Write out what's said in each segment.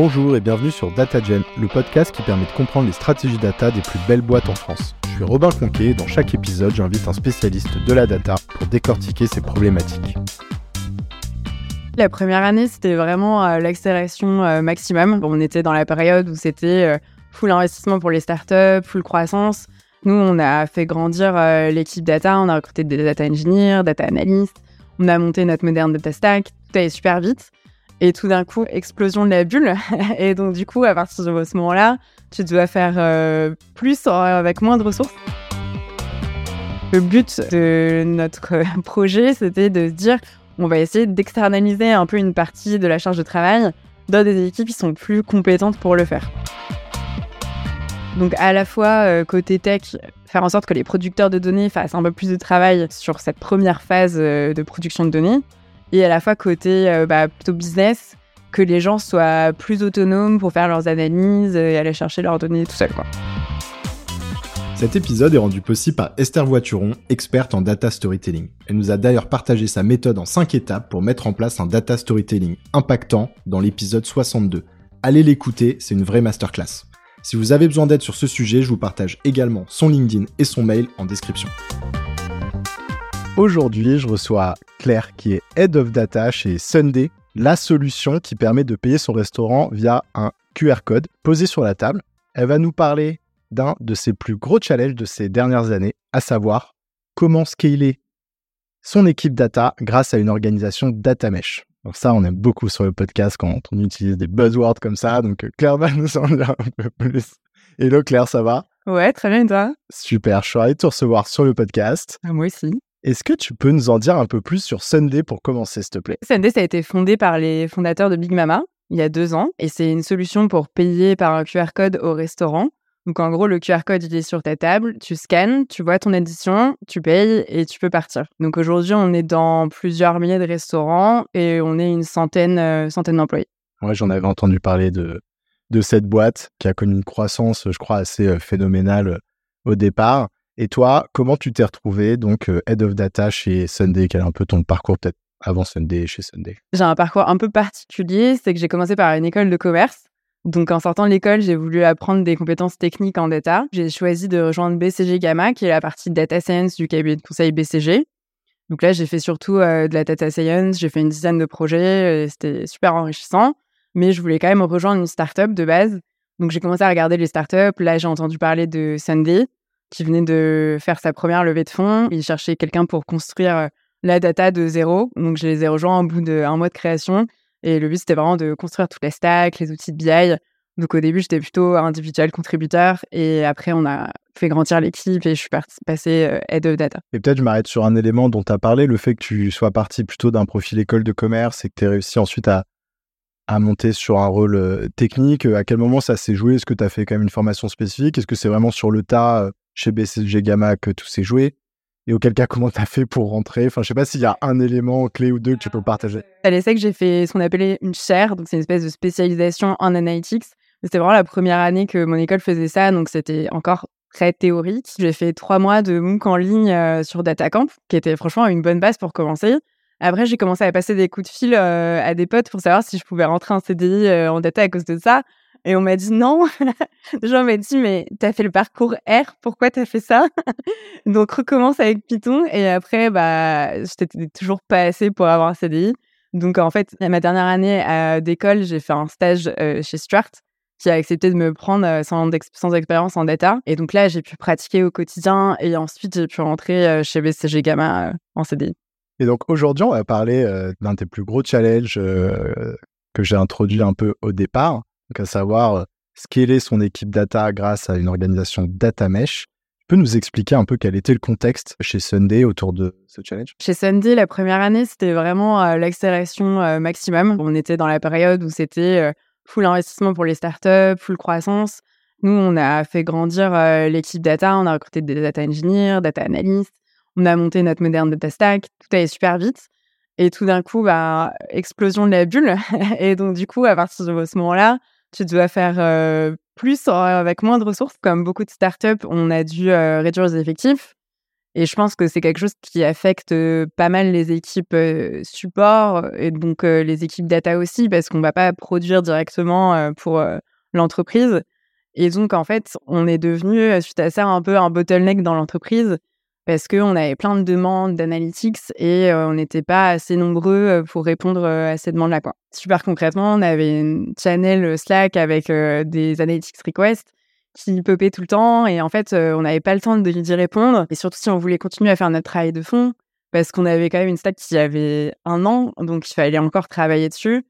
Bonjour et bienvenue sur DataGen, le podcast qui permet de comprendre les stratégies data des plus belles boîtes en France. Je suis Robin Conquet et dans chaque épisode, j'invite un spécialiste de la data pour décortiquer ces problématiques. La première année, c'était vraiment euh, l'accélération euh, maximum. on était dans la période où c'était euh, full investissement pour les startups, full croissance. Nous, on a fait grandir l'équipe data, on a recruté des data engineers, data analysts, on a monté notre moderne data stack, tout allait super vite. Et tout d'un coup, explosion de la bulle. Et donc, du coup, à partir de ce moment-là, tu dois faire euh, plus avec moins de ressources. Le but de notre projet, c'était de se dire on va essayer d'externaliser un peu une partie de la charge de travail dans des équipes qui sont plus compétentes pour le faire. Donc à la fois euh, côté tech, faire en sorte que les producteurs de données fassent un peu plus de travail sur cette première phase euh, de production de données, et à la fois côté euh, bah, plutôt business, que les gens soient plus autonomes pour faire leurs analyses et aller chercher leurs données tout seul. Cet épisode est rendu possible par Esther Voituron, experte en data storytelling. Elle nous a d'ailleurs partagé sa méthode en 5 étapes pour mettre en place un data storytelling impactant dans l'épisode 62. Allez l'écouter, c'est une vraie masterclass. Si vous avez besoin d'aide sur ce sujet, je vous partage également son LinkedIn et son mail en description. Aujourd'hui, je reçois Claire qui est Head of Data chez Sunday, la solution qui permet de payer son restaurant via un QR code posé sur la table. Elle va nous parler d'un de ses plus gros challenges de ces dernières années, à savoir comment scaler son équipe data grâce à une organisation data mesh. Donc ça, on aime beaucoup sur le podcast quand on utilise des buzzwords comme ça. Donc Claire va nous en dire un peu plus. Hello Claire, ça va? Ouais, très bien, et toi? Super, je suis ravi de te recevoir sur le podcast. Ah, moi aussi. Est-ce que tu peux nous en dire un peu plus sur Sunday pour commencer, s'il te plaît? Sunday, ça a été fondé par les fondateurs de Big Mama il y a deux ans et c'est une solution pour payer par un QR code au restaurant. Donc en gros, le QR code, il est sur ta table, tu scannes, tu vois ton édition, tu payes et tu peux partir. Donc aujourd'hui, on est dans plusieurs milliers de restaurants et on est une centaine, euh, centaine d'employés. Ouais, j'en avais entendu parler de, de cette boîte qui a connu une croissance, je crois, assez euh, phénoménale euh, au départ. Et toi, comment tu t'es retrouvé donc euh, Head of Data chez Sunday? Quel est un peu ton parcours peut-être avant Sunday chez Sunday? J'ai un parcours un peu particulier, c'est que j'ai commencé par une école de commerce. Donc en sortant de l'école, j'ai voulu apprendre des compétences techniques en data. J'ai choisi de rejoindre BCG Gamma, qui est la partie data science du cabinet de conseil BCG. Donc là, j'ai fait surtout euh, de la data science, j'ai fait une dizaine de projets, c'était super enrichissant. Mais je voulais quand même rejoindre une startup de base. Donc j'ai commencé à regarder les startups. Là, j'ai entendu parler de Sunday qui venait de faire sa première levée de fonds. Il cherchait quelqu'un pour construire euh, la data de zéro. Donc, je les ai rejoints au bout d'un mois de création. Et le but, c'était vraiment de construire toute la stack, les outils de BI. Donc, au début, j'étais plutôt individuel contributeur. Et après, on a fait grandir l'équipe et je suis passé euh, head of data. Et peut-être, je m'arrête sur un élément dont tu as parlé, le fait que tu sois parti plutôt d'un profil école de commerce et que tu aies réussi ensuite à, à monter sur un rôle euh, technique. À quel moment ça s'est joué? Est-ce que tu as fait quand même une formation spécifique? Est-ce que c'est vraiment sur le tas chez BCG Gamma que tout s'est joué et auquel cas, comment tu as fait pour rentrer? Enfin, je sais pas s'il y a un élément clé ou deux que tu peux partager. À l'ESSEC, j'ai fait ce qu'on appelait une chaire, donc c'est une espèce de spécialisation en analytics. C'était vraiment la première année que mon école faisait ça, donc c'était encore très théorique. J'ai fait trois mois de MOOC en ligne euh, sur DataCamp, qui était franchement une bonne base pour commencer. Après, j'ai commencé à passer des coups de fil euh, à des potes pour savoir si je pouvais rentrer en CDI euh, en data à cause de ça. Et on m'a dit non. Les gens m'ont dit, mais t'as fait le parcours R, pourquoi t'as fait ça? Donc recommence avec Python. Et après, bah, j'étais toujours pas assez pour avoir un CDI. Donc en fait, ma dernière année d'école, j'ai fait un stage euh, chez Stuart qui a accepté de me prendre euh, sans, sans, expérience en data. Et donc là, j'ai pu pratiquer au quotidien et ensuite, j'ai pu rentrer euh, chez BCG Gamma en CDI. Et donc aujourd'hui, on va parler d'un des plus gros challenges que j'ai introduit un peu au départ, donc à savoir euh, scaler son équipe data grâce à une organisation data mesh. Tu peux nous expliquer un peu quel était le contexte chez Sunday autour de ce challenge? Chez Sunday, la première année, c'était vraiment euh, l'accélération euh, maximum. On était dans la période où c'était full investissement pour les startups, full croissance. Nous, on a fait grandir l'équipe data, on a recruté des data engineers, data analysts, on a monté notre moderne data stack, tout allait super vite. Et tout d'un coup, bah, explosion de la bulle. et donc, du coup, à partir de ce moment-là, tu dois faire plus avec moins de ressources. Comme beaucoup de startups, on a dû réduire les effectifs. Et je pense que c'est quelque chose qui affecte pas mal les équipes support et donc les équipes data aussi, parce qu'on va pas produire directement pour l'entreprise. Et donc, en fait, on est devenu, suite à ça, un peu un bottleneck dans l'entreprise parce qu'on avait plein de demandes d'analytics et on n'était pas assez nombreux pour répondre à ces demandes-là. Super concrètement, on avait une channel Slack avec des analytics requests qui popait tout le temps. Et en fait, on n'avait pas le temps d'y répondre. Et surtout, si on voulait continuer à faire notre travail de fond, parce qu'on avait quand même une stack qui avait un an, donc il fallait encore travailler dessus.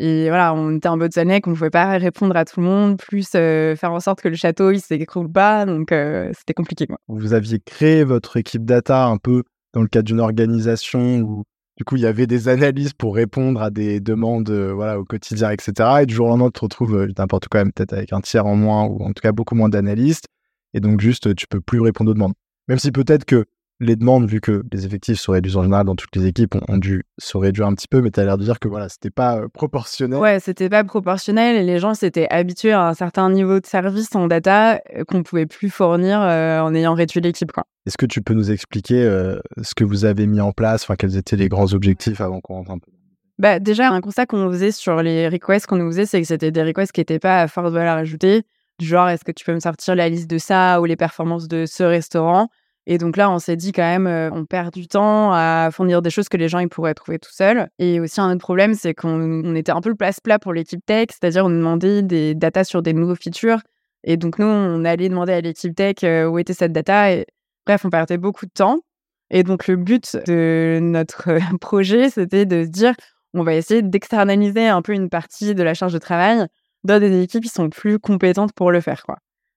Et voilà, on était un bottleneck, on ne pouvait pas répondre à tout le monde, plus faire en sorte que le château il s'écroule pas, donc c'était compliqué. Vous aviez créé votre équipe data un peu dans le cadre d'une organisation où du coup, il y avait des analyses pour répondre à des demandes euh, voilà, au quotidien, etc. Et du jour au lendemain, tu te retrouves euh, n'importe quoi, peut-être avec un tiers en moins ou en tout cas beaucoup moins d'analystes. Et donc, juste, tu peux plus répondre aux demandes. Même si peut-être que les demandes, vu que les effectifs se réduisent en général dans toutes les équipes, ont, dû se réduire un petit peu, mais tu as l'air de dire que voilà, c'était pas euh, proportionnel. Ouais, c'était pas proportionnel et les gens s'étaient habitués à un certain niveau de service en data qu'on pouvait plus fournir en ayant réduit l'équipe. Est-ce que tu peux nous expliquer euh, ce que vous avez mis en place, enfin quels étaient les grands objectifs avant qu'on rentre un peu? Bah, Déjà, un constat qu'on faisait sur les requests qu'on nous faisait, c'est que c'était des requests qui n'étaient pas à forte valeur ajoutée. Du genre, est-ce que tu peux me sortir la liste de ça ou les performances de ce restaurant? Et donc là, on s'est dit quand même, euh, on perd du temps à fournir des choses que les gens ils pourraient trouver tout seuls. Et aussi, un autre problème, c'est qu'on était un peu le place-plat pour l'équipe tech, c'est-à-dire on demandait des datas sur des nouveaux features. Et donc, nous, on allait demander à l'équipe tech euh, où était cette data. Et Bref, on perdait beaucoup de temps. Et donc, le but de notre projet, c'était de se dire, on va essayer d'externaliser un peu une partie de la charge de travail dans des équipes qui sont plus compétentes pour le faire.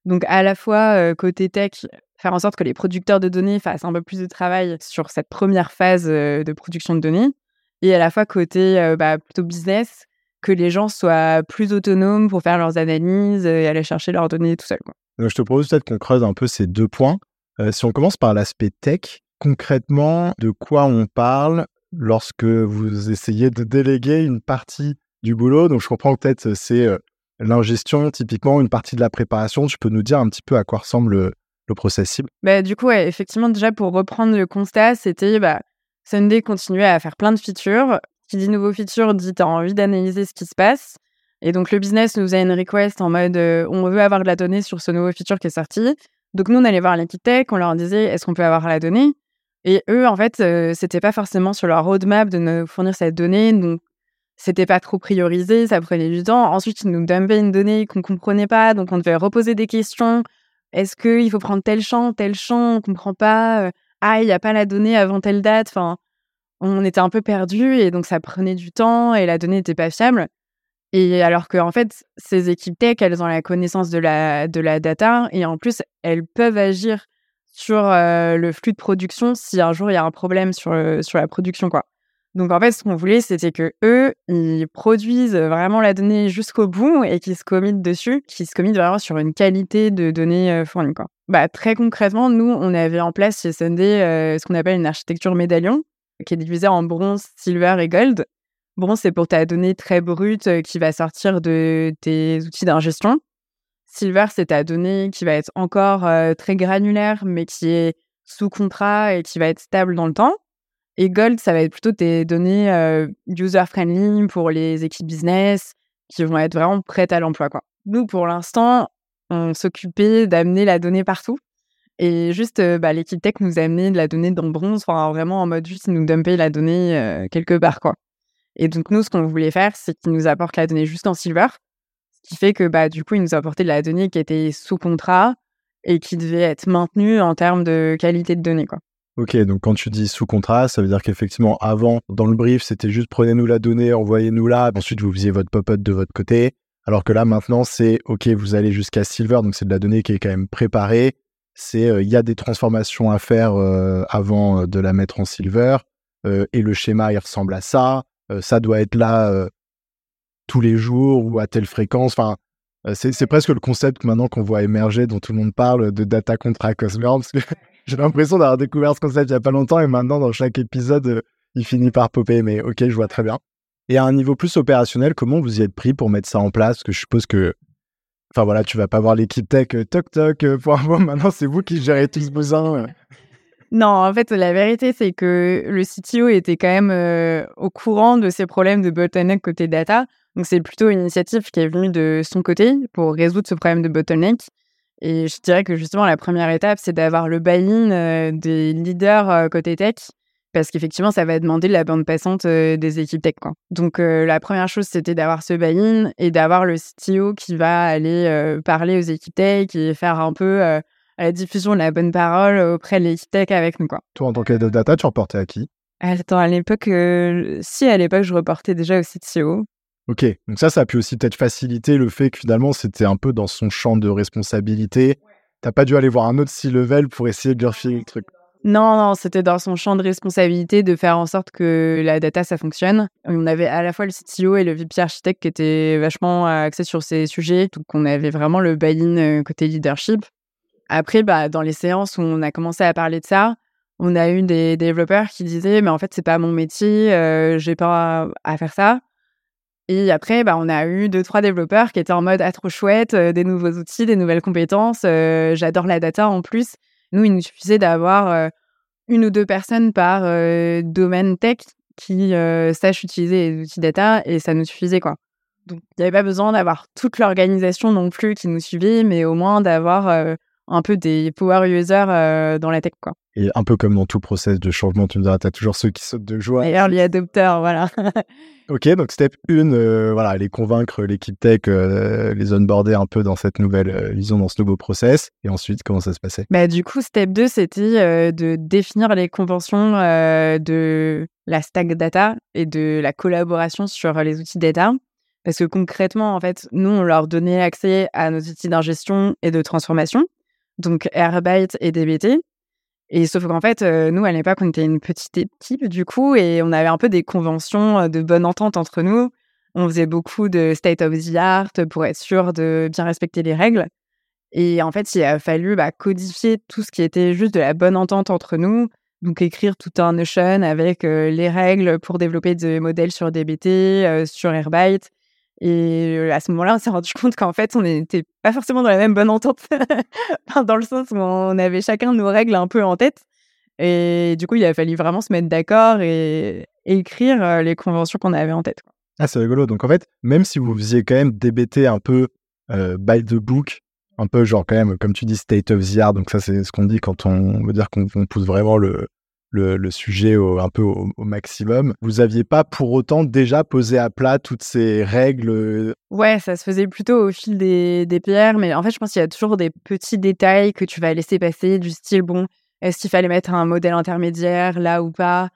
Donc, à la fois, euh, côté tech, faire en sorte que les producteurs de données fassent un peu plus de travail sur cette première phase euh, de production de données. Et à la fois, côté euh, bah, plutôt business, que les gens soient plus autonomes pour faire leurs analyses et aller chercher leurs données tout seuls. je te propose peut-être qu'on creuse un peu ces deux points. Euh, si on commence par l'aspect tech, concrètement, de quoi on parle lorsque vous essayez de déléguer une partie du boulot? Donc, je comprends peut-être euh, c'est euh, l'ingestion, typiquement, une partie de la préparation. Tu peux nous dire un petit peu à quoi ressemble le, bah, Du coup, effectivement, déjà pour reprendre le constat, c'était bah, Sunday continuait à faire plein de features. Qui dit nouveau feature dit tu as envie d'analyser ce qui se passe. Et donc, le business nous a une request en mode on veut avoir de la donnée sur ce nouveau feature qui est sorti. Donc nous, on allait voir l'équipe tech, on leur disait est-ce qu'on peut avoir la donnée? Et eux, en fait, euh, c'était pas forcément sur leur roadmap de nous fournir cette donnée, donc c'était pas trop priorisé, ça prenait du temps. Ensuite, ils nous dumpaient une donnée qu'on comprenait pas, donc on devait reposer des questions. Est-ce qu'il faut prendre tel champ, tel champ, on comprend pas euh, Ah, il n'y a pas la donnée avant telle date. Enfin, on était un peu perdus et donc ça prenait du temps et la donnée n'était pas fiable. Et alors que en fait, ces équipes tech, elles ont la connaissance de la, de la data et en plus, elles peuvent agir sur euh, le flux de production si un jour il y a un problème sur, sur la production. quoi. Donc en fait, ce qu'on voulait, c'était que eux, ils produisent vraiment la donnée jusqu'au bout et qu'ils se committent dessus, qu'ils se committent vraiment sur une qualité de données fournies. Bah, très concrètement, nous, on avait en place chez Sunday ce qu'on appelle une architecture médaillon, qui est divisée en bronze, silver et gold. Bon, c'est pour ta donnée très brute qui va sortir de tes outils d'ingestion. Silver, c'est ta donnée qui va être encore très granulaire, mais qui est sous contrat et qui va être stable dans le temps. Et Gold, ça va être plutôt tes données euh, user-friendly pour les équipes business qui vont être vraiment prêtes à l'emploi. Nous, pour l'instant, on s'occupait d'amener la donnée partout. Et juste, bah, l'équipe tech nous a amené de la donnée dans bronze, vraiment en mode juste, nous dumper la donnée quelque part. quoi. Et donc, nous, ce qu'on voulait faire, c'est qu'il nous apporte la donnée juste en silver. Ce qui fait que, bah, du coup, il nous a apporté de la donnée qui était sous contrat et qui devait être maintenue en termes de qualité de données, quoi. Ok, donc quand tu dis sous contrat, ça veut dire qu'effectivement, avant, dans le brief, c'était juste prenez-nous la donnée, envoyez-nous la, ensuite vous faisiez votre pop-up de votre côté. Alors que là, maintenant, c'est ok, vous allez jusqu'à Silver, donc c'est de la donnée qui est quand même préparée. C'est euh, il y a des transformations à faire euh, avant euh, de la mettre en Silver, et le schéma, il ressemble à ça. Ça doit être là tous les jours ou à telle fréquence. Enfin, c'est presque le concept maintenant qu'on voit émerger, dont tout le monde parle, de data contra Cosmere. j'ai l'impression d'avoir découvert ce concept il n'y a pas longtemps et maintenant, dans chaque épisode, il finit par popper. Mais ok, je vois très bien. Et à un niveau plus opérationnel, comment vous y êtes pris pour mettre ça en place? Que je suppose que, enfin voilà, tu vas pas voir l'équipe tech, toc toc, pour un moment, maintenant c'est vous qui gérez tout ce besoin. Non, en fait, la vérité, c'est que le CTO était quand même euh, au courant de ces problèmes de bottleneck côté data. Donc, c'est plutôt une initiative qui est venue de son côté pour résoudre ce problème de bottleneck. Et je dirais que justement, la première étape, c'est d'avoir le buy-in des leaders côté tech, parce qu'effectivement, ça va demander la bande passante des équipes tech. Quoi. Donc, la première chose, c'était d'avoir ce buy-in et d'avoir le CTO qui va aller parler aux équipes tech et faire un peu la diffusion de la bonne parole auprès de l'équipe tech avec nous. Quoi. Toi, en tant of data, tu reportais à qui? Attends, à l'époque, si à l'époque, je reportais déjà au CTO. Ok, donc ça, ça a pu aussi peut-être faciliter le fait que finalement, c'était un peu dans son champ de responsabilité. T'as pas dû aller voir un autre C-level pour essayer de lui refiler le truc. Non, non, c'était dans son champ de responsabilité de faire en sorte que la data, ça fonctionne. On avait à la fois le CTO et le VP architecte qui étaient vachement axés sur ces sujets. Donc, on avait vraiment le buy-in euh, côté leadership. Après, bah, dans les séances où on a commencé à parler de ça, on a eu des développeurs qui disaient, mais en fait, c'est pas mon métier, euh, j'ai pas à faire ça. Et après, bah, on a eu deux, trois développeurs qui étaient en mode, ah, trop chouette, euh, des nouveaux outils, des nouvelles compétences, euh, j'adore la data en plus. Nous, il nous suffisait d'avoir euh, une ou deux personnes par domaine tech qui sachent utiliser les outils data et ça nous suffisait, quoi. Donc, il n'y avait pas besoin d'avoir toute l'organisation non plus qui nous suivait, mais au moins d'avoir un peu des power users euh, dans la tech, quoi. Et un peu comme dans tout process de changement, tu me diras, tu as toujours ceux qui sautent de joie. Et early adopters, voilà. ok, donc step 1, euh, voilà, aller convaincre l'équipe tech, euh, les onboarder un peu dans cette nouvelle vision, dans ce nouveau process. Et ensuite, comment ça se passait? Bah, Du coup, step 2, c'était de définir les conventions de la stack data et de la collaboration sur les outils data. Parce que concrètement, en fait, nous, on leur donnait accès à nos outils d'ingestion et de transformation donc Airbyte et DBT. Et sauf qu'en fait, euh, nous, à l'époque, on était une petite équipe, du coup, et on avait un peu des conventions euh, de bonne entente entre nous. On faisait beaucoup de state of the art pour être sûr de bien respecter les règles. Et en fait, il a fallu bah, codifier tout ce qui était juste de la bonne entente entre nous. Donc, écrire tout un Notion avec euh, les règles pour développer des modèles sur DBT, sur Airbyte, et à ce moment-là, on s'est rendu compte qu'en fait, on n'était pas forcément dans la même bonne entente, dans le sens où on avait chacun nos règles un peu en tête. Et du coup, il a fallu vraiment se mettre d'accord et, écrire les conventions qu'on avait en tête. Ah, c'est rigolo. Donc en fait, même si vous faisiez quand même DBT un peu by the book, un peu genre quand même, comme tu dis, state of the art, donc ça c'est ce qu'on dit quand on veut dire qu'on pousse vraiment le, le, sujet un peu au, maximum. Vous aviez pas pour autant déjà posé à plat toutes ces règles euh? Ouais, ça se faisait plutôt au fil des, des PR, mais en fait, je pense qu'il y a toujours des petits détails que tu vas laisser passer, du style, bon, est-ce qu'il fallait mettre un modèle intermédiaire là ou pas?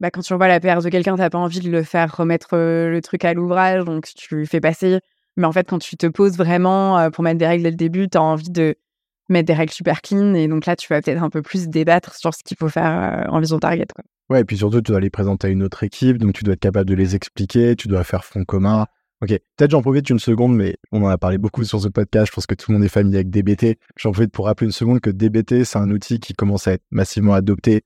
Bah, Quand tu envoies la PR de quelqu'un, tu n'as pas envie de le faire remettre euh, le truc à l'ouvrage, donc tu fais passer. Mais en fait, quand tu te poses vraiment euh, pour mettre des règles dès le début, tu as envie de mettre des règles super clean. Et donc là, tu vas peut-être un peu plus débattre sur ce qu'il faut faire euh, en vision target. Quoi. Ouais, et puis surtout, tu dois les présenter à une autre équipe, donc tu dois être capable de les expliquer, tu dois faire front commun. Ok, peut-être j'en profite une seconde, mais on en a parlé beaucoup sur ce podcast. Je pense que tout le monde est familier avec DBT. J'en profite pour rappeler une seconde que DBT, c'est un outil qui commence à être massivement adopté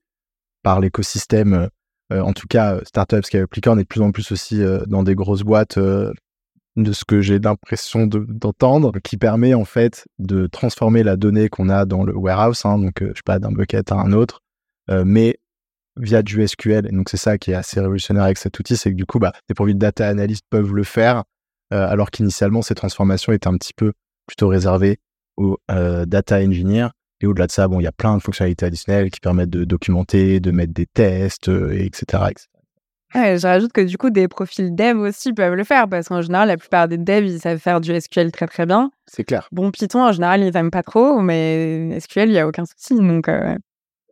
par l'écosystème, euh, en tout cas startups qui appliquent, on est de plus en plus aussi euh, dans des grosses boîtes de ce que j'ai l'impression d'entendre, qui permet en fait de transformer la donnée qu'on a dans le warehouse, hein, donc euh, je sais pas d'un bucket à un autre, euh, mais via du SQL. Et donc c'est ça qui est assez révolutionnaire avec cet outil, c'est que du coup, bah, des profils de data analystes peuvent le faire, euh, alors qu'initialement ces transformations étaient un petit peu plutôt réservées aux data engineers. Et au-delà de ça, bon, il y a plein de fonctionnalités additionnelles qui permettent de documenter, de mettre des tests, etc. je rajoute que du coup, des profils dev aussi peuvent le faire parce qu'en général, la plupart des devs, ils savent faire du SQL très très bien. C'est clair. Bon, Python, en général, ils n'aiment pas trop, mais SQL, il n'y a aucun souci. Donc, euh,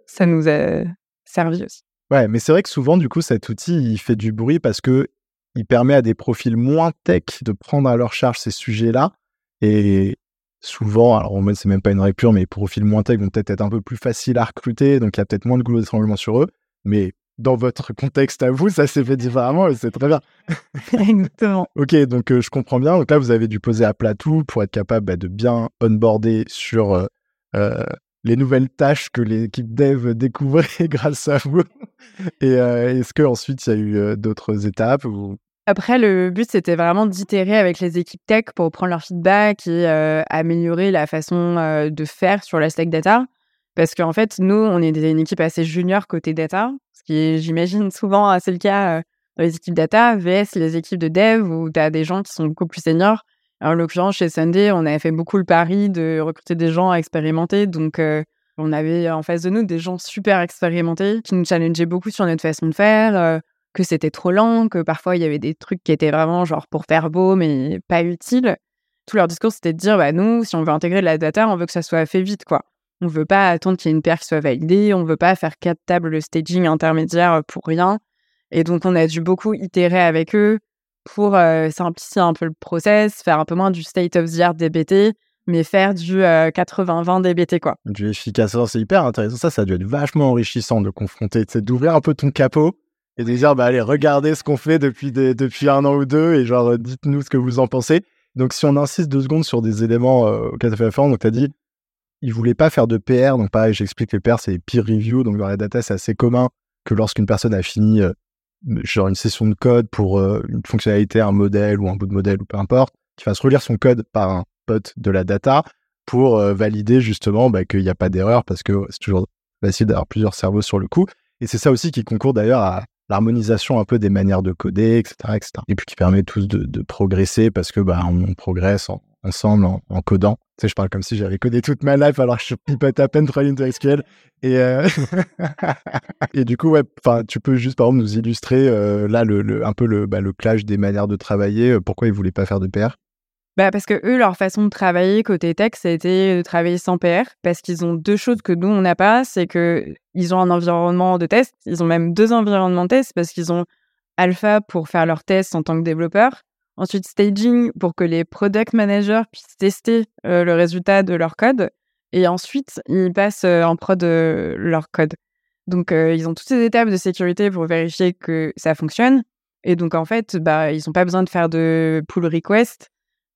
ça nous a servi aussi. Ouais, mais c'est vrai que souvent, du coup, cet outil, il fait du bruit parce que il permet à des profils moins tech de prendre à leur charge ces sujets-là. Et souvent, alors en c'est même pas une règle pure, mais les profils moins tech vont peut-être être un peu plus faciles à recruter, donc il y a peut-être moins de goulot d'étranglement sur eux. Mais dans votre contexte à vous, ça s'est fait différemment et c'est très bien. Exactement. ok, donc euh, je comprends bien. Donc là, vous avez dû poser à plat tout pour être capable bah, de bien onboarder sur euh, euh, les nouvelles tâches que l'équipe dev découvrait grâce à vous. et est-ce qu'ensuite, il y a eu d'autres étapes Après, le but, c'était vraiment d'itérer avec les équipes tech pour prendre leur feedback et améliorer la façon de faire sur la stack data. Parce qu'en fait, nous, on est une équipe assez junior côté data, j'imagine, souvent assez le cas dans les équipes data, VS les équipes de dev où tu as des gens qui sont beaucoup plus seniors. En l'occurrence, chez Sunday, on avait fait beaucoup le pari de recruter des gens expérimentés. Donc, on avait en face de nous des gens super expérimentés qui nous challengeaient beaucoup sur notre façon de faire, que c'était trop lent, que parfois il y avait des trucs qui étaient vraiment genre pour faire beau mais pas utiles. Tout leur discours, c'était de dire, bah nous, si on veut intégrer de la data, on veut que ça soit fait vite, quoi. On veut pas attendre qu'il y ait une paire qui soit validée, on veut pas faire quatre tables de staging intermédiaire pour rien. Et donc, on a dû beaucoup itérer avec eux pour simplifier un peu le process, faire un peu moins du state of the art DBT, mais faire du 80-20 DBT, quoi. Du efficace, c'est hyper intéressant. Ça, ça a dû être vachement enrichissant de confronter, d'ouvrir un peu ton capot et de dire, bah allez, regardez ce qu'on fait depuis, depuis un an ou deux et genre, dites-nous ce que vous en pensez. Donc, si on insiste deux secondes sur des éléments euh, auxquels tu as fait référence, donc tu as dit, il voulait pas faire de PR. Donc, pareil, j'explique les PR, c'est peer review. Donc, dans la data, c'est assez commun que lorsqu'une personne a fini genre une session de code pour une fonctionnalité, un modèle ou un bout de modèle ou peu importe, qu'il fasse relire son code par un pote de la data pour valider justement bah, qu'il n'y a pas d'erreur parce que c'est toujours facile d'avoir plusieurs cerveaux sur le coup. Et c'est ça aussi qui concourt d'ailleurs à l'harmonisation un peu des manières de coder, etc. etc. Et puis qui permet tous de, progresser parce que bah, on, progresse ensemble en, codant. Tu sais, je parle comme si j'avais codé toute ma life alors que je pipette à peine trois lignes de SQL. Et, euh, et du coup, ouais, tu peux juste par exemple nous illustrer euh, là le, un peu le, bah, le clash des manières de travailler. Euh, pourquoi ils voulaient pas faire de PR bah parce que eux, leur façon de travailler côté tech, ça a été de travailler sans PR, parce qu'ils ont deux choses que nous, on n'a pas, c'est que ils ont un environnement de test, ils ont même deux environnements de test, parce qu'ils ont Alpha pour faire leurs tests en tant que développeurs, ensuite staging pour que les product managers puissent tester le résultat de leur code, et ensuite ils passent en prod leur code. Donc ils ont toutes ces étapes de sécurité pour vérifier que ça fonctionne, et donc en fait, bah, ils n'ont pas besoin de faire de pull request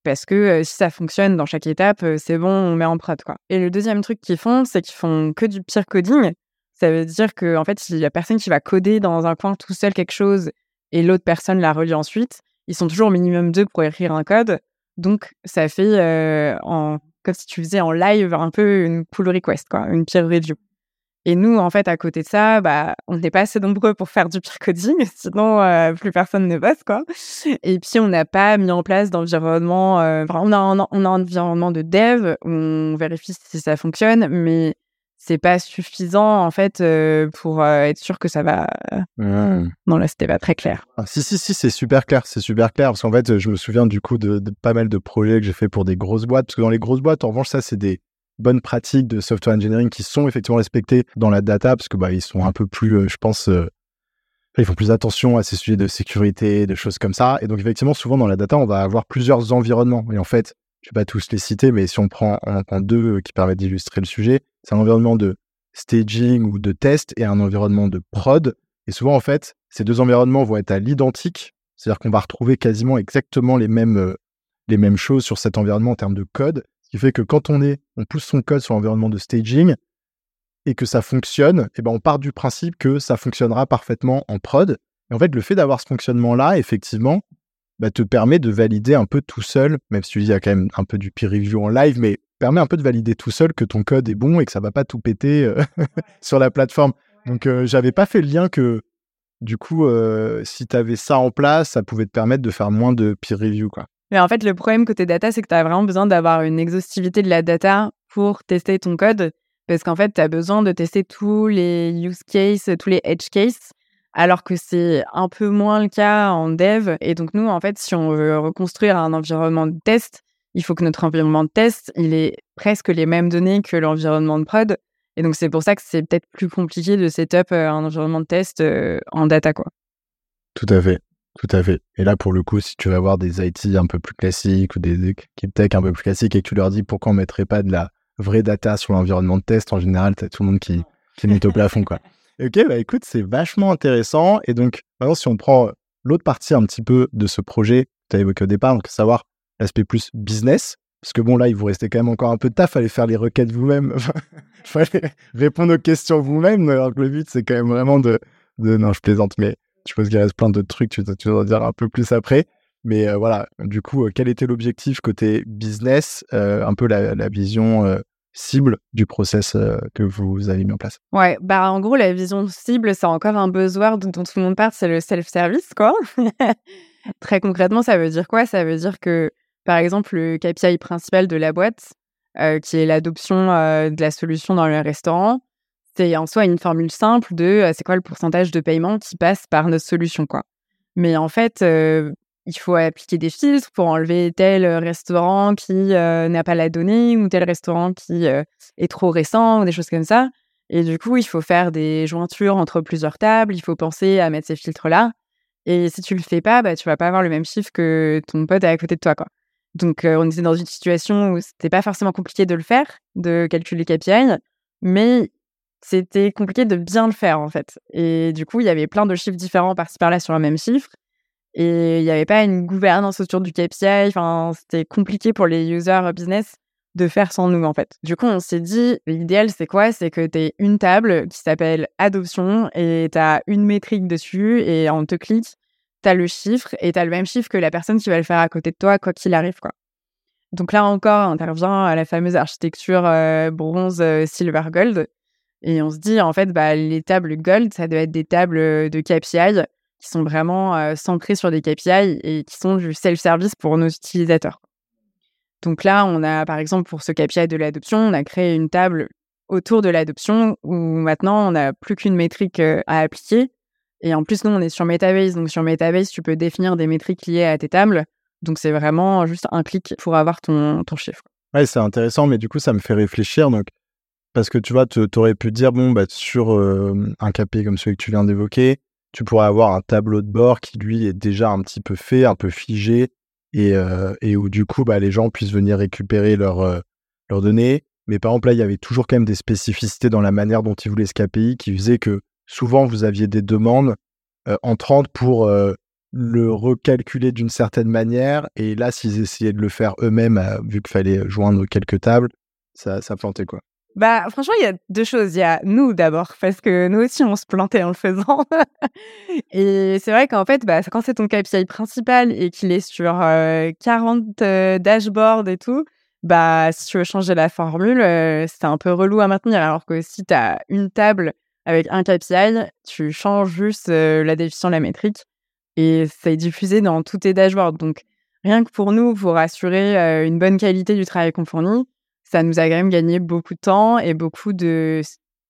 parce que si ça fonctionne dans chaque étape, c'est bon, on met en prod quoi. Et le deuxième truc qu'ils font, c'est qu'ils font que du peer coding. Ça veut dire que en fait, il y a personne qui va coder dans un coin tout seul quelque chose et l'autre personne la relie ensuite. Ils sont toujours au minimum deux pour écrire un code. Donc ça fait en comme si tu faisais en live un peu une pull request quoi, une peer review. Et nous, en fait, à côté de ça, bah, on n'est pas assez nombreux pour faire du peer coding, sinon euh, plus personne ne bosse, quoi. Et puis, on n'a pas mis en place d'environnement. Euh, on, a un, on a un environnement de dev où on vérifie si ça fonctionne, mais c'est pas suffisant en fait euh, pour être sûr que ça va. Mmh. Non, là, c'était pas très clair. Ah, si, si, si, c'est super clair, c'est super clair parce qu'en fait, je me souviens du coup de, de, pas mal de projets que j'ai fait pour des grosses boîtes parce que dans les grosses boîtes, en revanche, ça, c'est des bonnes pratiques de software engineering qui sont effectivement respectées dans la data parce que bah, ils sont un peu plus, euh, je pense, euh, ils font plus attention à ces sujets de sécurité, de choses comme ça. Et donc effectivement, souvent dans la data, on va avoir plusieurs environnements. Et en fait, je vais pas tous les citer, mais si on prend, on deux euh, qui permettent d'illustrer le sujet, c'est un environnement de staging ou de test et un environnement de prod. Et souvent, en fait, ces deux environnements vont être à l'identique, c'est-à-dire qu'on va retrouver quasiment exactement les mêmes, les mêmes choses sur cet environnement en termes de code, qui fait que quand on est, on pousse son code sur l'environnement de staging et que ça fonctionne, et eh ben on part du principe que ça fonctionnera parfaitement en prod. Et en fait, le fait d'avoir ce fonctionnement-là, effectivement, bah, te permet de valider un peu tout seul, même si tu dis il y a quand même un peu du peer review en live, mais permet un peu de valider tout seul que ton code est bon et que ça va pas tout péter euh, sur la plateforme. Donc, euh, j'avais pas fait le lien que, du coup, euh, si tu avais ça en place, ça pouvait te permettre de faire moins de peer review, quoi. Mais en fait, le problème côté data, c'est que tu as vraiment besoin d'avoir une exhaustivité de la data pour tester ton code. Parce qu'en fait, tu as besoin de tester tous les use cases, tous les edge cases, alors que c'est un peu moins le cas en dev. Et donc, nous, en fait, si on veut reconstruire un environnement de test, il faut que notre environnement de test, il ait presque les mêmes données que l'environnement de prod. Et donc, c'est pour ça que c'est peut-être plus compliqué de setup euh, un environnement de test euh, en data, quoi. Tout à fait. Tout à fait. Et là, pour le coup, si tu vas avoir des IT un peu plus classiques ou des équipes tech un peu plus classiques et que tu leur dis pourquoi on ne mettrait pas de la vraie data sur l'environnement de test, en général, tu as tout le monde qui, qui monte au plafond. Quoi. ok, bah écoute, c'est vachement intéressant. Et donc, maintenant, si on prend l'autre partie un petit peu de ce projet que tu as évoqué au départ, donc savoir l'aspect plus business, parce que bon, là, il vous restait quand même encore un peu de taf, fallait faire les requêtes vous-même, fallait répondre aux questions vous-même, alors que le but, c'est quand même vraiment de, de... Non, je plaisante, mais je pense qu'il reste plein d'autres trucs, tu, vas en dire un peu plus après. Mais euh, voilà, du coup, euh, quel était l'objectif côté business, euh, un peu la, vision cible du process que vous avez mis en place? Ouais, bah en gros, la vision cible, c'est encore un buzzword dont tout le monde parle, c'est le self-service, quoi. Très concrètement, ça veut dire quoi? Ça veut dire que, par exemple, le KPI principal de la boîte, qui est l'adoption de la solution dans le restaurant, c'est en soi une formule simple de c'est quoi le pourcentage de paiement qui passe par notre solution, quoi. Mais en fait, il faut appliquer des filtres pour enlever tel restaurant qui n'a pas la donnée ou tel restaurant qui est trop récent ou des choses comme ça. Et du coup, il faut faire des jointures entre plusieurs tables, il faut penser à mettre ces filtres-là. Et si tu le fais pas, bah, tu vas pas avoir le même chiffre que ton pote à côté de toi. Quoi. Donc, on était dans une situation où c'était pas forcément compliqué de le faire, de calculer KPI, mais c'était compliqué de bien le faire en fait. Et du coup, il y avait plein de chiffres différents par-ci par-là sur le même chiffre. Et il n'y avait pas une gouvernance autour du KPI. Enfin, c'était compliqué pour les users business de faire sans nous, en fait. Du coup, on s'est dit, l'idéal, c'est quoi? C'est que tu une table qui s'appelle adoption et tu as une métrique dessus et on te clique, tu as le chiffre et tu as le même chiffre que la personne qui va le faire à côté de toi, quoi qu'il arrive, quoi. Donc là encore, intervient la fameuse architecture euh, bronze, euh, silver, gold. Et on se dit, en fait, bah, les tables gold, ça doit être des tables de KPI qui sont vraiment centrés sur des KPI et qui sont du self-service pour nos utilisateurs. Donc là, on a par exemple pour ce KPI de l'adoption, on a créé une table autour de l'adoption où maintenant on n'a plus qu'une métrique à appliquer. Et en plus, nous, on est sur Metabase. Donc sur Metabase, tu peux définir des métriques liées à tes tables. Donc c'est vraiment juste un clic pour avoir ton, ton chiffre. Ouais, c'est intéressant, mais du coup, ça me fait réfléchir. Donc, parce que tu vois, tu aurais pu dire, bon, bah, sur un KPI comme celui que tu viens d'évoquer, tu pourrais avoir un tableau de bord qui, lui, est déjà un petit peu fait, un peu figé, et, euh, et où, du coup, bah, les gens puissent venir récupérer leurs données. Mais par exemple, là, il y avait toujours quand même des spécificités dans la manière dont ils voulaient ce KPI qui faisait que souvent, vous aviez des demandes entrantes pour le recalculer d'une certaine manière. Et là, s'ils essayaient de le faire eux-mêmes, vu qu'il fallait joindre quelques tables, ça plantait quoi. Bah, franchement, il y a deux choses. Il y a nous d'abord, parce que nous aussi, on se plantait en le faisant. et c'est vrai qu'en fait, bah, quand c'est ton KPI principal et qu'il est sur 40 euh, euh, dashboards et tout, bah, si tu veux changer la formule, c'est un peu relou à maintenir. Alors que si tu as une table avec un KPI, tu changes juste la définition de la métrique et c'est diffusé dans tous tes dashboards. Donc, rien que pour nous, pour assurer une bonne qualité du travail qu'on fournit, ça nous a quand même gagné beaucoup de temps et beaucoup de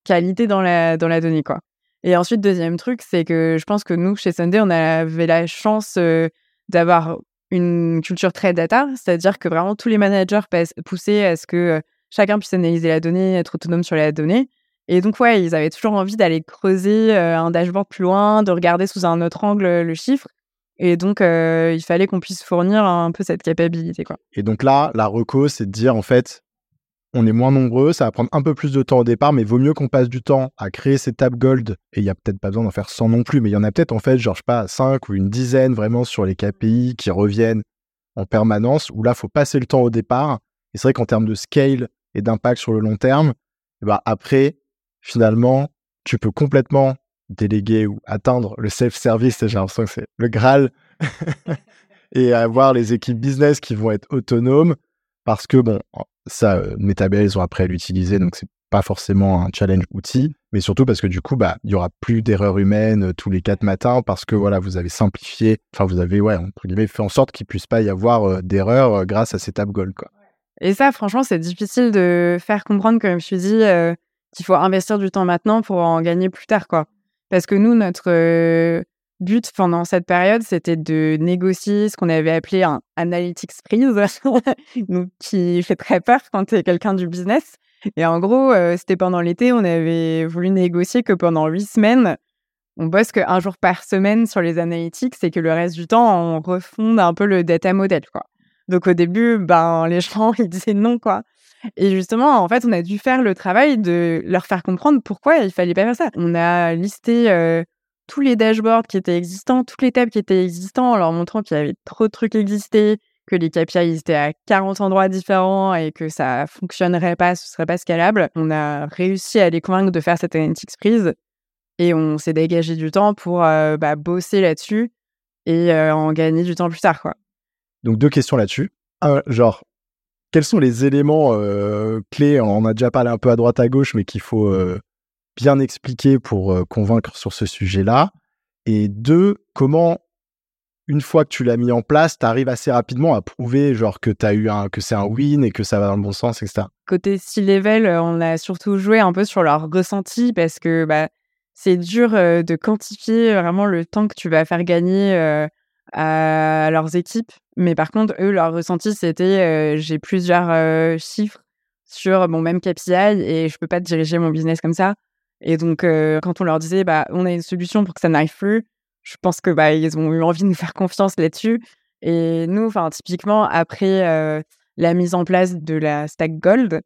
qualité dans la, dans la donnée, quoi. Et ensuite, deuxième truc, c'est que je pense que nous, chez Sunday, on avait la chance d'avoir une culture très data, c'est-à-dire que vraiment tous les managers poussaient à ce que chacun puisse analyser la donnée, être autonome sur la donnée. Et donc, ouais, ils avaient toujours envie d'aller creuser un dashboard plus loin, de regarder sous un autre angle le chiffre. Et donc, il fallait qu'on puisse fournir un peu cette capacité. Quoi. Et donc là, la reco, c'est de dire, en fait, on est moins nombreux, ça va prendre un peu plus de temps au départ, mais vaut mieux qu'on passe du temps à créer ces tables gold, et il y a peut-être pas besoin d'en faire 100 non plus, mais il y en a peut-être en fait, genre, je sais pas, 5 ou une dizaine vraiment sur les KPI qui reviennent en permanence, où là, faut passer le temps au départ. Et c'est vrai qu'en termes de scale et d'impact sur le long terme, bah après, finalement, tu peux complètement déléguer ou atteindre le self-service, j'ai l'impression que c'est le Graal, et avoir les équipes business qui vont être autonomes, parce que, bon, ça, euh, Metabase ont après à l'utiliser, donc c'est pas forcément un challenge outil, mais surtout parce que du coup, bah, il y aura plus d'erreurs humaines euh, tous les quatre matins parce que voilà, vous avez simplifié, enfin vous avez ouais, entre guillemets, fait en sorte qu'il puisse pas y avoir euh, d'erreurs grâce à ces tables gold quoi. Et ça, franchement, c'est difficile de faire comprendre, comme je suis dit, qu'il faut investir du temps maintenant pour en gagner plus tard quoi. Parce que nous, notre but pendant cette période, c'était de négocier ce qu'on avait appelé un analytics freeze, qui fait très peur quand tu es quelqu'un du business. Et en gros, euh, c'était pendant l'été, on avait voulu négocier que pendant huit semaines, on bosse qu'un jour par semaine sur les analytics et que le reste du temps, on refonde un peu le data model. Donc au début, ben, les gens, ils disaient non, quoi. Et justement, en fait, on a dû faire le travail de leur faire comprendre pourquoi il fallait pas faire ça. On a listé euh, tous les dashboards qui étaient existants, toutes les tables qui étaient existants, en leur montrant qu'il y avait trop de trucs existés, que les KPI étaient à 40 endroits différents et que ça fonctionnerait pas, ce serait pas scalable. On a réussi à les convaincre de faire cette analytics prise et on s'est dégagé du temps pour euh, bah, bosser là-dessus et euh, en gagner du temps plus tard. Donc deux questions là-dessus. genre, quels sont les éléments clés On a déjà parlé un peu à droite à gauche, mais qu'il faut bien expliquer pour convaincre sur ce sujet-là. Et deux, comment une fois que tu l'as mis en place, tu arrives assez rapidement à prouver genre que as eu un que c'est un win et que ça va dans le bon sens, etc. Côté C-level, on a surtout joué un peu sur leur ressenti parce que bah, c'est dur de quantifier vraiment le temps que tu vas faire gagner à leurs équipes. Mais par contre, eux, leur ressenti, c'était j'ai plusieurs chiffres sur mon même KPI et je peux pas diriger mon business comme ça. Et donc, quand on leur disait, bah, on a une solution pour que ça n'arrive plus, je pense que bah, ils ont eu envie de nous faire confiance là-dessus. Et nous, enfin, typiquement, après la mise en place de la Stack Gold,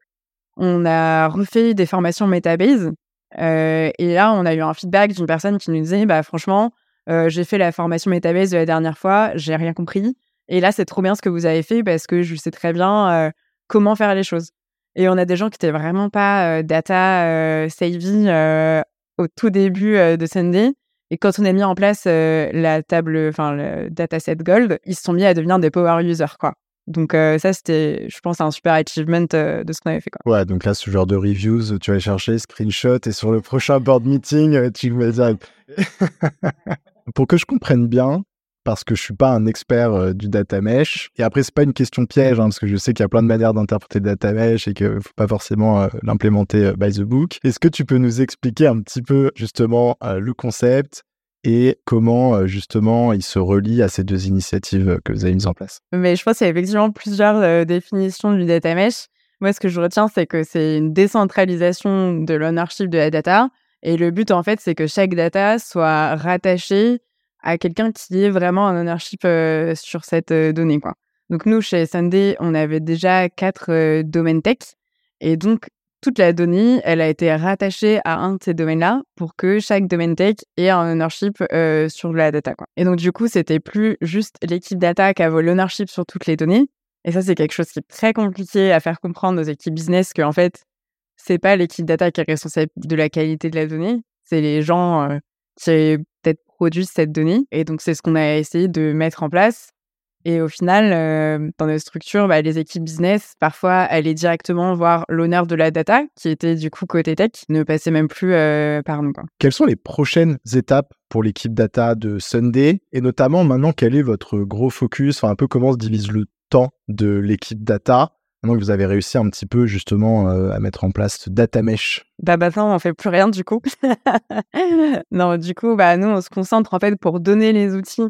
on a refait des formations Metabase. Et là, on a eu un feedback d'une personne qui nous disait, bah, franchement, j'ai fait la formation Metabase de la dernière fois, j'ai rien compris. Et là, c'est trop bien ce que vous avez fait parce que je sais très bien comment faire les choses. Et on a des gens qui étaient vraiment pas data savvy au tout début de Sunday et quand on a mis en place la table, enfin le dataset Gold, ils se sont mis à devenir des power users, quoi. Donc ça, c'était, je pense, un super achievement de ce qu'on avait fait. Quoi. Ouais, donc là, ce genre de reviews, tu vas chercher screenshot et sur le prochain board meeting, tu dire... Pour que je comprenne bien, parce que je suis pas un expert du data mesh. Et après, c'est pas une question piège, hein, parce que je sais qu'il y a plein de manières d'interpréter le data mesh et qu'il faut pas forcément l'implémenter by the book. Est-ce que tu peux nous expliquer un petit peu justement le concept et comment justement il se relie à ces deux initiatives que vous avez mises en place? Mais je pense qu'il y a effectivement plusieurs définitions du data mesh. Moi, ce que je retiens, c'est que c'est une décentralisation de l'ownership de la data. Et le but, en fait, c'est que chaque data soit rattachée à quelqu'un qui est vraiment un ownership sur cette donnée. Quoi. Donc nous, chez Sunday, on avait déjà quatre domaines tech. Et donc, toute la donnée, elle a été rattachée à un de ces domaines-là pour que chaque domaine tech ait un ownership sur la data. Quoi. Et donc, du coup, c'était plus juste l'équipe data qui avait l'ownership sur toutes les données. Et ça, c'est quelque chose qui est très compliqué à faire comprendre aux équipes business qu'en fait, c'est pas l'équipe data qui est responsable de la qualité de la donnée, c'est les gens qui peut-être produisent cette donnée. Et donc, c'est ce qu'on a essayé de mettre en place. Et au final, euh, dans nos structures, bah, les équipes business, parfois, allaient directement voir l'honneur de la data, qui était du coup côté tech, ne passait même plus euh, par nous. Quoi. Quelles sont les prochaines étapes pour l'équipe data de Sunday? Et notamment, maintenant, quel est votre gros focus? Enfin, un peu comment se divise le temps de l'équipe data? Maintenant que vous avez réussi un petit peu justement euh, à mettre en place ce data mesh. Bah maintenant on fait plus rien du coup. non, du coup bah nous on se concentre en fait pour donner les outils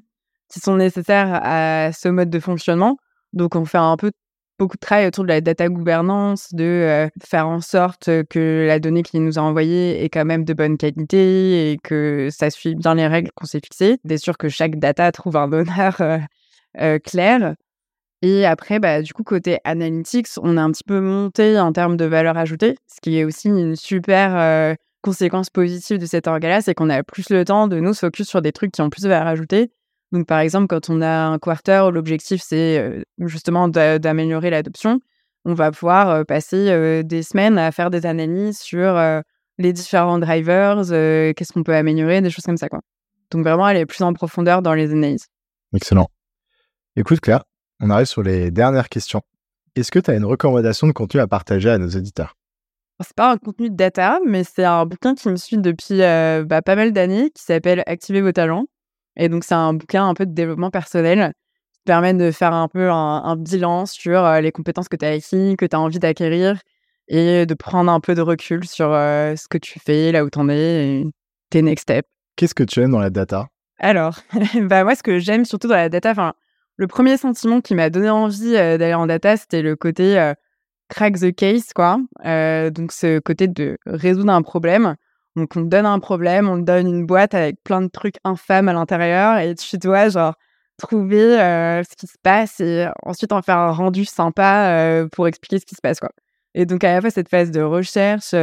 qui sont nécessaires à ce mode de fonctionnement. Donc on fait un peu beaucoup de travail autour de la data gouvernance, de euh, faire en sorte que la donnée qu'il nous a envoyée est quand même de bonne qualité et que ça suit bien les règles qu'on s'est fixées. D'être sûr que chaque data trouve un honneur euh, clair. Et après, bah, du coup, côté analytics, on a un petit peu monté en termes de valeur ajoutée, ce qui est aussi une super conséquence positive de cet organe-là, c'est qu'on a plus le temps de nous focus sur des trucs qui ont plus de valeur ajoutée. Donc, par exemple, quand on a un quarter, l'objectif, c'est justement d'améliorer l'adoption, on va pouvoir passer des semaines à faire des analyses sur les différents drivers, qu'est-ce qu'on peut améliorer, des choses comme ça. Quoi. Donc, vraiment aller plus en profondeur dans les analyses. Excellent. Écoute, Claire, on arrive sur les dernières questions. Est-ce que tu as une recommandation de contenu à partager à nos éditeurs C'est pas un contenu de data, mais c'est un bouquin qui me suit depuis euh, bah, pas mal d'années qui s'appelle Activez vos talents. Et donc, c'est un bouquin un peu de développement personnel qui permet de faire un peu un, bilan sur euh, les compétences que tu as acquis, que tu as envie d'acquérir et de prendre un peu de recul sur euh, ce que tu fais, là où tu en es et tes next steps. Qu'est-ce que tu aimes dans la data? Alors, bah moi, ce que j'aime surtout dans la data, enfin, le premier sentiment qui m'a donné envie euh, d'aller en data, c'était le côté euh, crack the case, quoi. Euh, donc, ce côté de résoudre un problème. Donc, on donne un problème, on donne une boîte avec plein de trucs infâmes à l'intérieur et tu dois, genre, trouver ce qui se passe et ensuite en faire un rendu sympa pour expliquer ce qui se passe, quoi. Et donc, à la fois, cette phase de recherche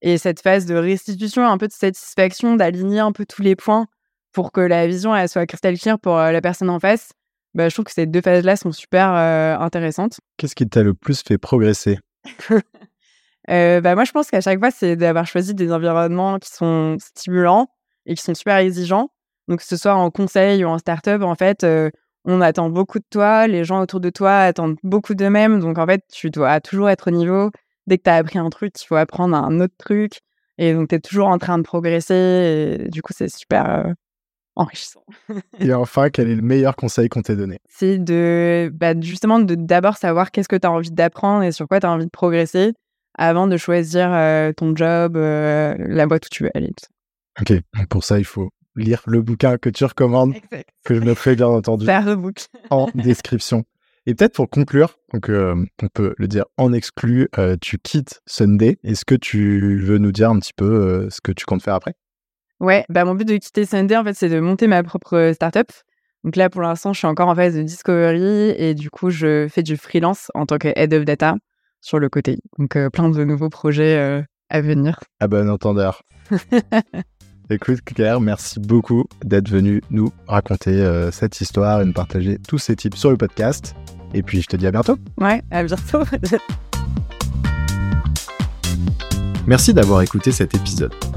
et cette phase de restitution, un peu de satisfaction, d'aligner un peu tous les points pour que la vision soit cristal pour la personne en face bah, je trouve que ces deux phases-là sont super intéressantes. Qu'est-ce qui t'a le plus fait progresser? Euh, bah, Moi, je pense qu'à chaque fois, c'est d'avoir choisi des environnements qui sont stimulants et qui sont super exigeants. Donc, que ce soit en conseil ou en startup, en fait, on attend beaucoup de toi, les gens autour de toi attendent beaucoup d'eux-mêmes. Donc, en fait, tu dois toujours être au niveau. Dès que tu as appris un truc, il faut apprendre un autre truc. Et donc, tu es toujours en train de progresser. Et du coup, c'est super euh, enrichissant. et enfin, quel est le meilleur conseil qu'on t'ait donné? C'est de bah, justement de d'abord savoir qu'est-ce que tu as envie d'apprendre et sur quoi tu as envie de progresser avant de choisir euh, ton job, euh, la boîte où tu veux aller. Ok, pour ça, il faut lire le bouquin que tu recommandes, que je mettrai bien entendu en description. Et peut-être pour conclure, donc euh, on peut le dire en exclu, tu quittes Sunday. Est-ce que tu veux nous dire un petit peu ce que tu comptes faire après? Ouais, bah mon but de quitter Sunday, en fait, c'est de monter ma propre startup. Donc là, pour l'instant, je suis encore en phase de discovery et du coup, je fais du freelance en tant que head of data sur le côté. Donc plein de nouveaux projets à venir. À bon entendeur. Écoute, Claire, merci beaucoup d'être venu nous raconter euh, cette histoire et nous partager tous ces tips sur le podcast. Et puis, je te dis à bientôt. Ouais, à bientôt. Merci d'avoir écouté cet épisode.